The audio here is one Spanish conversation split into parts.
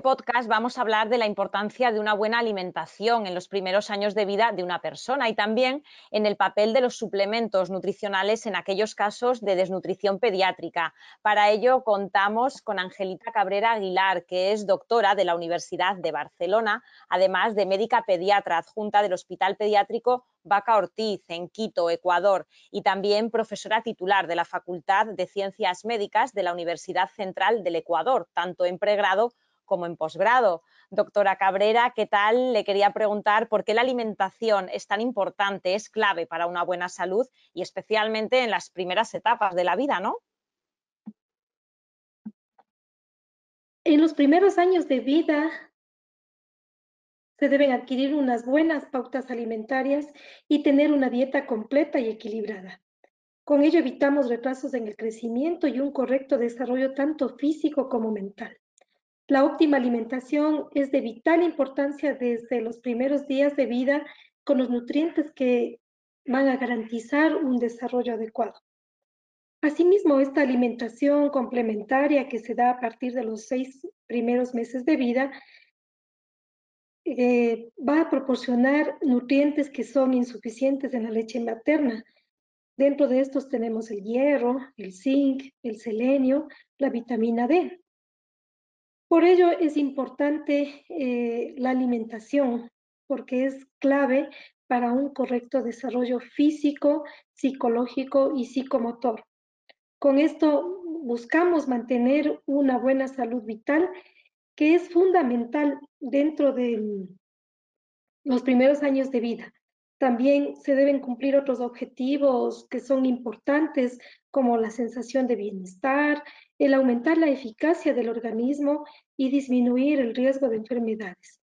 este podcast vamos a hablar de la importancia de una buena alimentación en los primeros años de vida de una persona y también en el papel de los suplementos nutricionales en aquellos casos de desnutrición pediátrica. Para ello contamos con Angelita Cabrera Aguilar, que es doctora de la Universidad de Barcelona, además de médica pediatra adjunta del Hospital Pediátrico Vaca Ortiz en Quito, Ecuador, y también profesora titular de la Facultad de Ciencias Médicas de la Universidad Central del Ecuador, tanto en pregrado como en posgrado. Doctora Cabrera, ¿qué tal? Le quería preguntar por qué la alimentación es tan importante, es clave para una buena salud y especialmente en las primeras etapas de la vida, ¿no? En los primeros años de vida se deben adquirir unas buenas pautas alimentarias y tener una dieta completa y equilibrada. Con ello evitamos retrasos en el crecimiento y un correcto desarrollo tanto físico como mental. La óptima alimentación es de vital importancia desde los primeros días de vida con los nutrientes que van a garantizar un desarrollo adecuado. Asimismo, esta alimentación complementaria que se da a partir de los seis primeros meses de vida eh, va a proporcionar nutrientes que son insuficientes en la leche materna. Dentro de estos tenemos el hierro, el zinc, el selenio, la vitamina D. Por ello es importante eh, la alimentación, porque es clave para un correcto desarrollo físico, psicológico y psicomotor. Con esto buscamos mantener una buena salud vital, que es fundamental dentro de los primeros años de vida. También se deben cumplir otros objetivos que son importantes, como la sensación de bienestar, el aumentar la eficacia del organismo y disminuir el riesgo de enfermedades.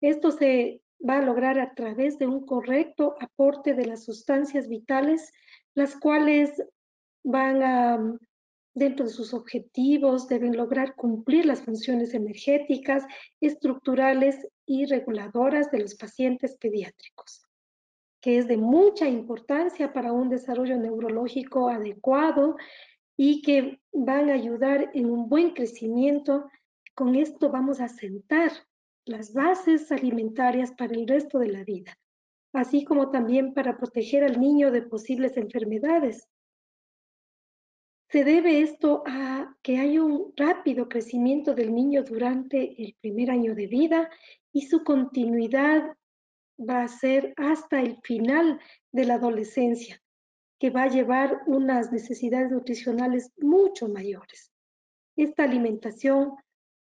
Esto se va a lograr a través de un correcto aporte de las sustancias vitales, las cuales van a, dentro de sus objetivos, deben lograr cumplir las funciones energéticas, estructurales y reguladoras de los pacientes pediátricos, que es de mucha importancia para un desarrollo neurológico adecuado y que van a ayudar en un buen crecimiento. Con esto vamos a sentar las bases alimentarias para el resto de la vida, así como también para proteger al niño de posibles enfermedades. Se debe esto a que haya un rápido crecimiento del niño durante el primer año de vida y su continuidad va a ser hasta el final de la adolescencia, que va a llevar unas necesidades nutricionales mucho mayores. Esta alimentación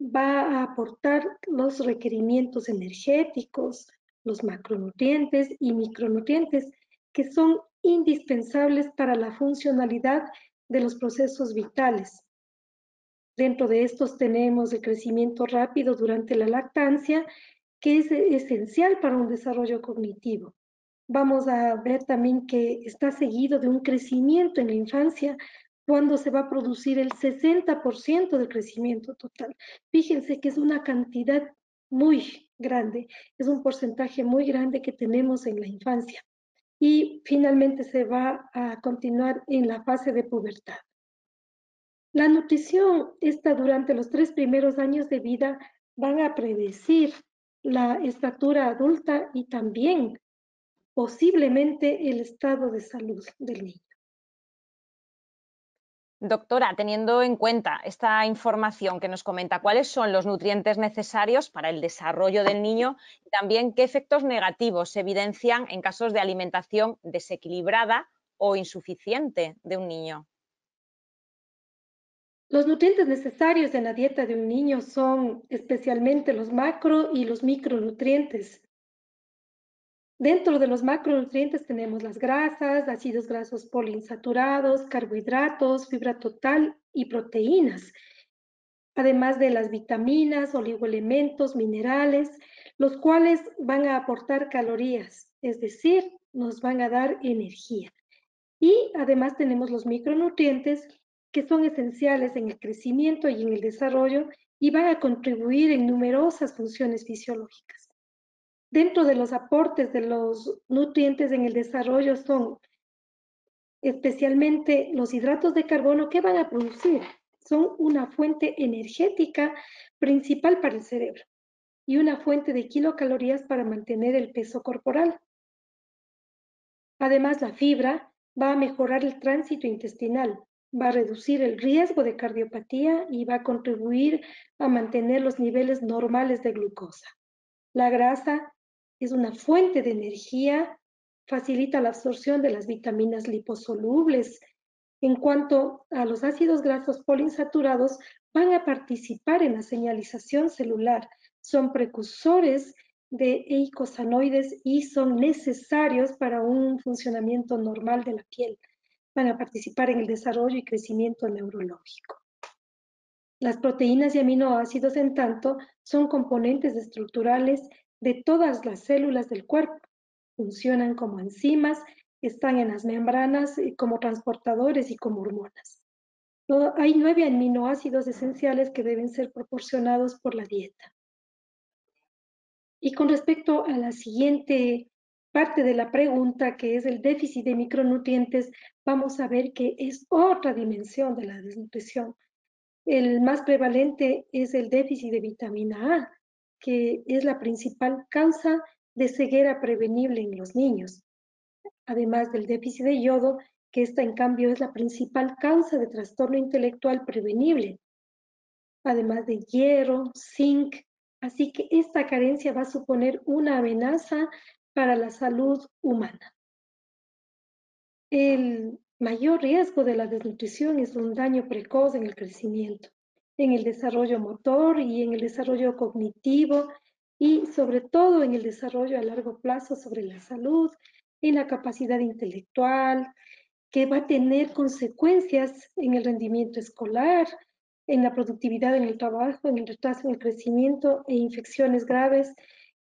va a aportar los requerimientos energéticos, los macronutrientes y micronutrientes que son indispensables para la funcionalidad de los procesos vitales. Dentro de estos tenemos el crecimiento rápido durante la lactancia, que es esencial para un desarrollo cognitivo vamos a ver también que está seguido de un crecimiento en la infancia cuando se va a producir el 60% del crecimiento total. Fíjense que es una cantidad muy grande, es un porcentaje muy grande que tenemos en la infancia. Y finalmente se va a continuar en la fase de pubertad. La nutrición está durante los tres primeros años de vida, van a predecir la estatura adulta y también posiblemente el estado de salud del niño. Doctora, teniendo en cuenta esta información que nos comenta, ¿cuáles son los nutrientes necesarios para el desarrollo del niño y también qué efectos negativos se evidencian en casos de alimentación desequilibrada o insuficiente de un niño? Los nutrientes necesarios en la dieta de un niño son especialmente los macro y los micronutrientes, Dentro de los macronutrientes tenemos las grasas, ácidos grasos poliinsaturados, carbohidratos, fibra total y proteínas, además de las vitaminas, oligoelementos, minerales, los cuales van a aportar calorías, es decir, nos van a dar energía. Y además tenemos los micronutrientes que son esenciales en el crecimiento y en el desarrollo y van a contribuir en numerosas funciones fisiológicas. Dentro de los aportes de los nutrientes en el desarrollo son especialmente los hidratos de carbono que van a producir son una fuente energética principal para el cerebro y una fuente de kilocalorías para mantener el peso corporal. Además, la fibra va a mejorar el tránsito intestinal, va a reducir el riesgo de cardiopatía y va a contribuir a mantener los niveles normales de glucosa. La grasa es una fuente de energía, facilita la absorción de las vitaminas liposolubles. En cuanto a los ácidos grasos poliinsaturados, van a participar en la señalización celular, son precursores de eicosanoides y son necesarios para un funcionamiento normal de la piel. Van a participar en el desarrollo y crecimiento neurológico. Las proteínas y aminoácidos, en tanto, son componentes estructurales de todas las células del cuerpo. Funcionan como enzimas, están en las membranas eh, como transportadores y como hormonas. Hay nueve aminoácidos esenciales que deben ser proporcionados por la dieta. Y con respecto a la siguiente parte de la pregunta, que es el déficit de micronutrientes, vamos a ver que es otra dimensión de la desnutrición. El más prevalente es el déficit de vitamina A, que es la principal causa de ceguera prevenible en los niños, además del déficit de yodo, que esta en cambio es la principal causa de trastorno intelectual prevenible, además de hierro, zinc, así que esta carencia va a suponer una amenaza para la salud humana. El mayor riesgo de la desnutrición es un daño precoz en el crecimiento en el desarrollo motor y en el desarrollo cognitivo y sobre todo en el desarrollo a largo plazo sobre la salud, en la capacidad intelectual, que va a tener consecuencias en el rendimiento escolar, en la productividad en el trabajo, en el retraso en el crecimiento e infecciones graves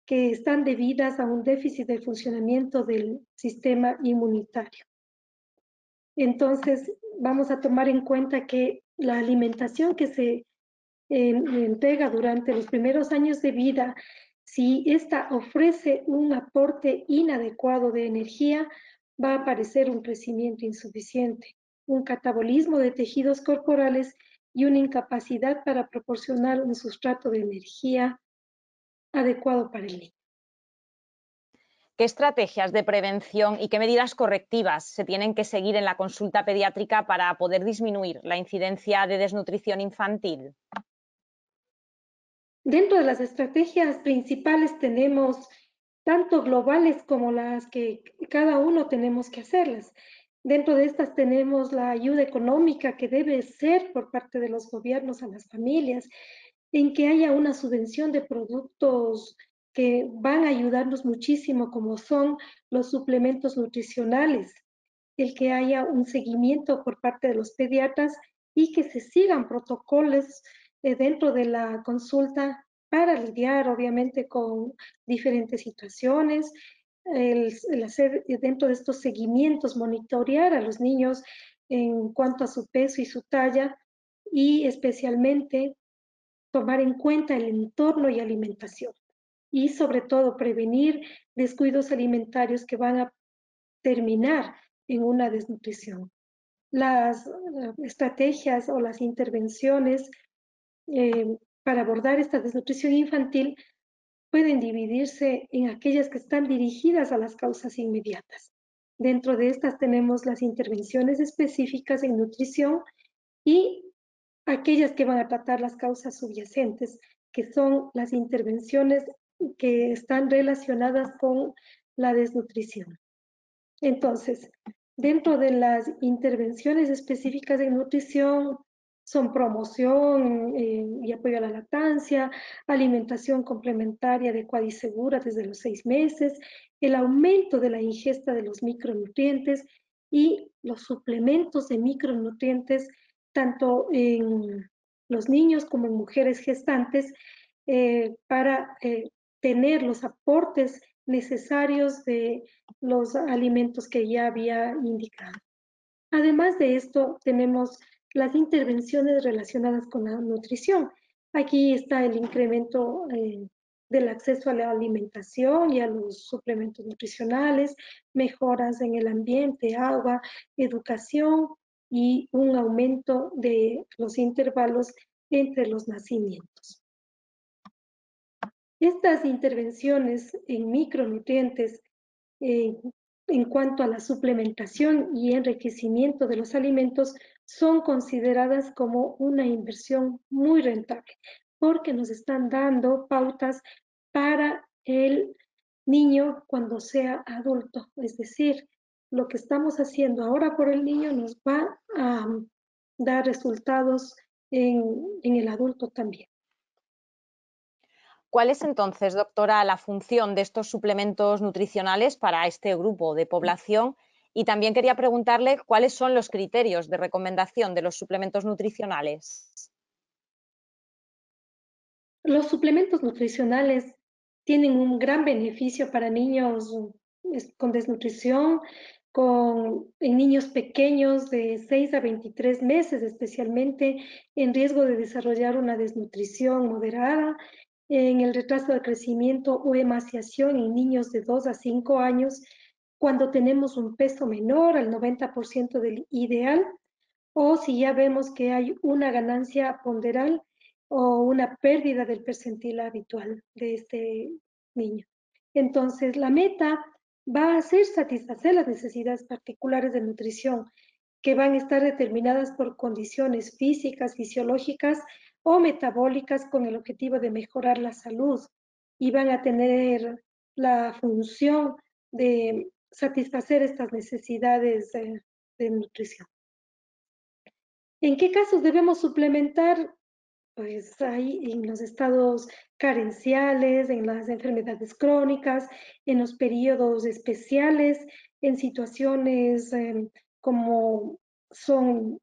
que están debidas a un déficit de funcionamiento del sistema inmunitario. Entonces, vamos a tomar en cuenta que la alimentación que se entrega durante los primeros años de vida, si ésta ofrece un aporte inadecuado de energía, va a aparecer un crecimiento insuficiente, un catabolismo de tejidos corporales y una incapacidad para proporcionar un sustrato de energía adecuado para el niño. ¿Qué estrategias de prevención y qué medidas correctivas se tienen que seguir en la consulta pediátrica para poder disminuir la incidencia de desnutrición infantil? Dentro de las estrategias principales tenemos tanto globales como las que cada uno tenemos que hacerlas. Dentro de estas tenemos la ayuda económica que debe ser por parte de los gobiernos a las familias, en que haya una subvención de productos que van a ayudarnos muchísimo, como son los suplementos nutricionales, el que haya un seguimiento por parte de los pediatras y que se sigan protocolos eh, dentro de la consulta para lidiar obviamente con diferentes situaciones, el, hacer dentro de estos seguimientos, monitorear a los niños en cuanto a su peso y su talla y especialmente tomar en cuenta el entorno y alimentación y sobre todo prevenir descuidos alimentarios que van a terminar en una desnutrición. Las eh, estrategias o las intervenciones eh, para abordar esta desnutrición infantil pueden dividirse en aquellas que están dirigidas a las causas inmediatas. Dentro de estas tenemos las intervenciones específicas en nutrición y aquellas que van a tratar las causas subyacentes, que son las intervenciones que están relacionadas con la desnutrición. Entonces, dentro de las intervenciones específicas en nutrición, son promoción eh, y apoyo a la lactancia, alimentación complementaria adecuada y segura desde los seis meses, el aumento de la ingesta de los micronutrientes y los suplementos de micronutrientes tanto en los niños como en mujeres gestantes eh, para eh, tener los aportes necesarios de los alimentos que ya había indicado. Además de esto, tenemos las intervenciones relacionadas con la nutrición. Aquí está el incremento eh, del acceso a la alimentación y a los suplementos nutricionales, mejoras en el ambiente, agua, educación, y un aumento de los intervalos entre los nacimientos. Estas intervenciones en micronutrientes en cuanto a la suplementación y enriquecimiento de los alimentos son consideradas como una inversión muy rentable porque nos están dando pautas para el niño cuando sea adulto. Es decir, lo que estamos haciendo ahora por el niño nos va a dar resultados en, el adulto también. ¿Cuál es entonces, doctora, la función de estos suplementos nutricionales para este grupo de población? Y también quería preguntarle cuáles son los criterios de recomendación de los suplementos nutricionales. Los suplementos nutricionales tienen un gran beneficio para niños con desnutrición, con, en niños pequeños de 6 a 23 meses, especialmente en riesgo de desarrollar una desnutrición moderada, en el retraso de crecimiento o emaciación en niños de 2 a 5 años, cuando tenemos un peso menor al 90% del ideal, o si ya vemos que hay una ganancia ponderal o una pérdida del percentil habitual de este niño. Entonces, la meta va a ser satisfacer las necesidades particulares de nutrición que van a estar determinadas por condiciones físicas, fisiológicas o metabólicas con el objetivo de mejorar la salud y van a tener la función de satisfacer estas necesidades de, nutrición. ¿En qué casos debemos suplementar? Pues hay en los estados carenciales, en las enfermedades crónicas, en los periodos especiales, en situaciones em, como son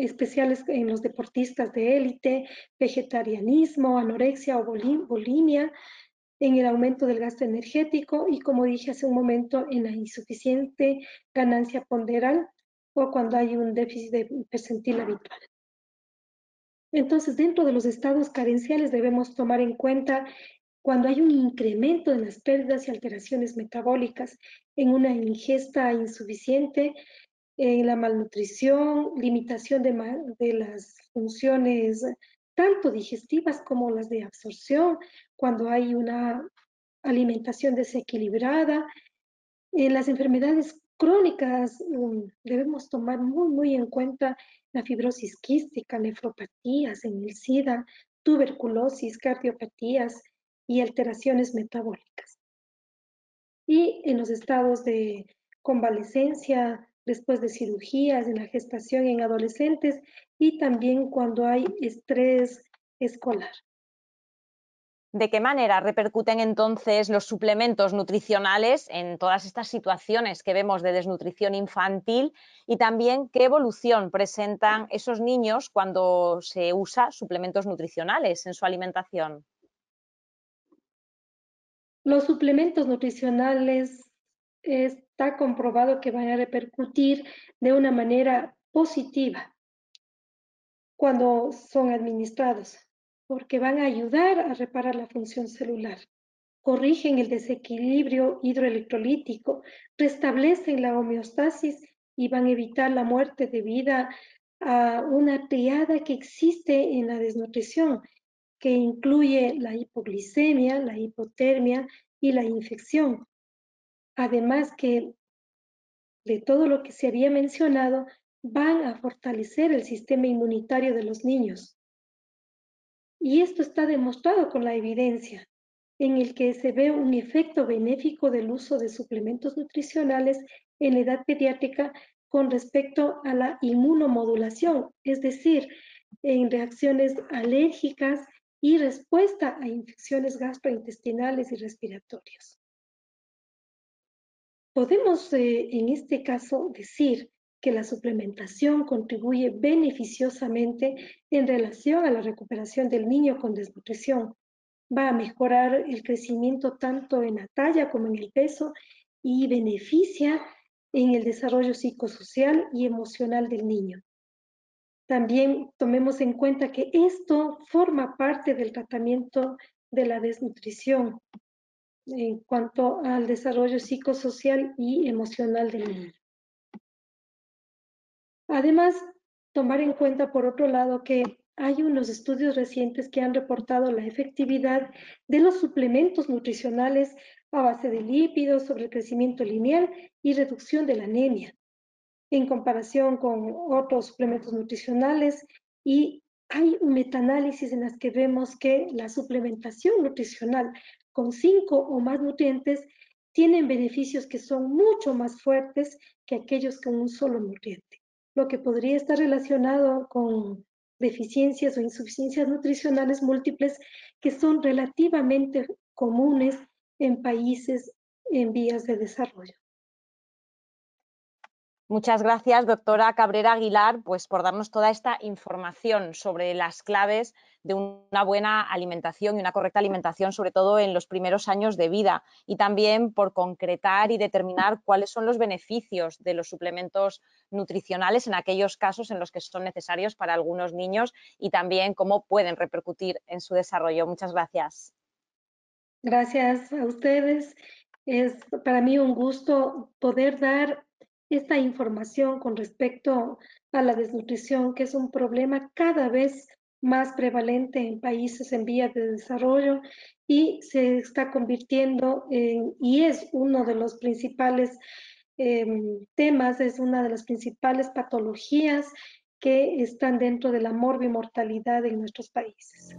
especiales en los deportistas de élite, vegetarianismo, anorexia o bulimia, en el aumento del gasto energético y, como dije hace un momento, en la insuficiente ganancia ponderal o cuando hay un déficit de percentil habitual. Entonces, dentro de los estados carenciales debemos tomar en cuenta cuando hay un incremento en las pérdidas y alteraciones metabólicas, en una ingesta insuficiente, en la malnutrición, limitación de, de las funciones tanto digestivas como las de absorción, cuando hay una alimentación desequilibrada, en las enfermedades crónicas um, debemos tomar muy, muy en cuenta la fibrosis quística, nefropatías en el SIDA, tuberculosis, cardiopatías y alteraciones metabólicas. Y en los estados de convalecencia, después de cirugías, en la gestación en adolescentes y también cuando hay estrés escolar. ¿De qué manera repercuten entonces los suplementos nutricionales en todas estas situaciones que vemos de desnutrición infantil y también qué evolución presentan esos niños cuando se usa suplementos nutricionales en su alimentación? Los suplementos nutricionales está comprobado que van a repercutir de una manera positiva cuando son administrados porque van a ayudar a reparar la función celular, corrigen el desequilibrio hidroelectrolítico, restablecen la homeostasis y van a evitar la muerte debida a una triada que existe en la desnutrición, que incluye la hipoglicemia, la hipotermia y la infección. Además que de todo lo que se había mencionado, van a fortalecer el sistema inmunitario de los niños. Y esto está demostrado con la evidencia, en el que se ve un efecto benéfico del uso de suplementos nutricionales en la edad pediátrica con respecto a la inmunomodulación, es decir, en reacciones alérgicas y respuesta a infecciones gastrointestinales y respiratorias. Podemos eh, en este caso decir que la suplementación contribuye beneficiosamente en relación a la recuperación del niño con desnutrición. Va a mejorar el crecimiento tanto en la talla como en el peso y beneficia en el desarrollo psicosocial y emocional del niño. También tomemos en cuenta que esto forma parte del tratamiento de la desnutrición en cuanto al desarrollo psicosocial y emocional del niño. Además, tomar en cuenta, por otro lado, que hay unos estudios recientes que han reportado la efectividad de los suplementos nutricionales a base de lípidos sobre el crecimiento lineal y reducción de la anemia, en comparación con otros suplementos nutricionales y hay un metaanálisis en las que vemos que la suplementación nutricional con cinco o más nutrientes tienen beneficios que son mucho más fuertes que aquellos con un solo nutriente, lo que podría estar relacionado con deficiencias o insuficiencias nutricionales múltiples que son relativamente comunes en países en vías de desarrollo. Muchas gracias, doctora Cabrera Aguilar, pues por darnos toda esta información sobre las claves de una buena alimentación y una correcta alimentación, sobre todo en los primeros años de vida, y también por concretar y determinar cuáles son los beneficios de los suplementos nutricionales en aquellos casos en los que son necesarios para algunos niños y también cómo pueden repercutir en su desarrollo. Muchas gracias. Gracias a ustedes. Es para mí un gusto poder dar esta información con respecto a la desnutrición, que es un problema cada vez más prevalente en países en vías de desarrollo y se está convirtiendo en, y es uno de los principales em, temas, es una de las principales patologías que están dentro de la morbimortalidad en nuestros países.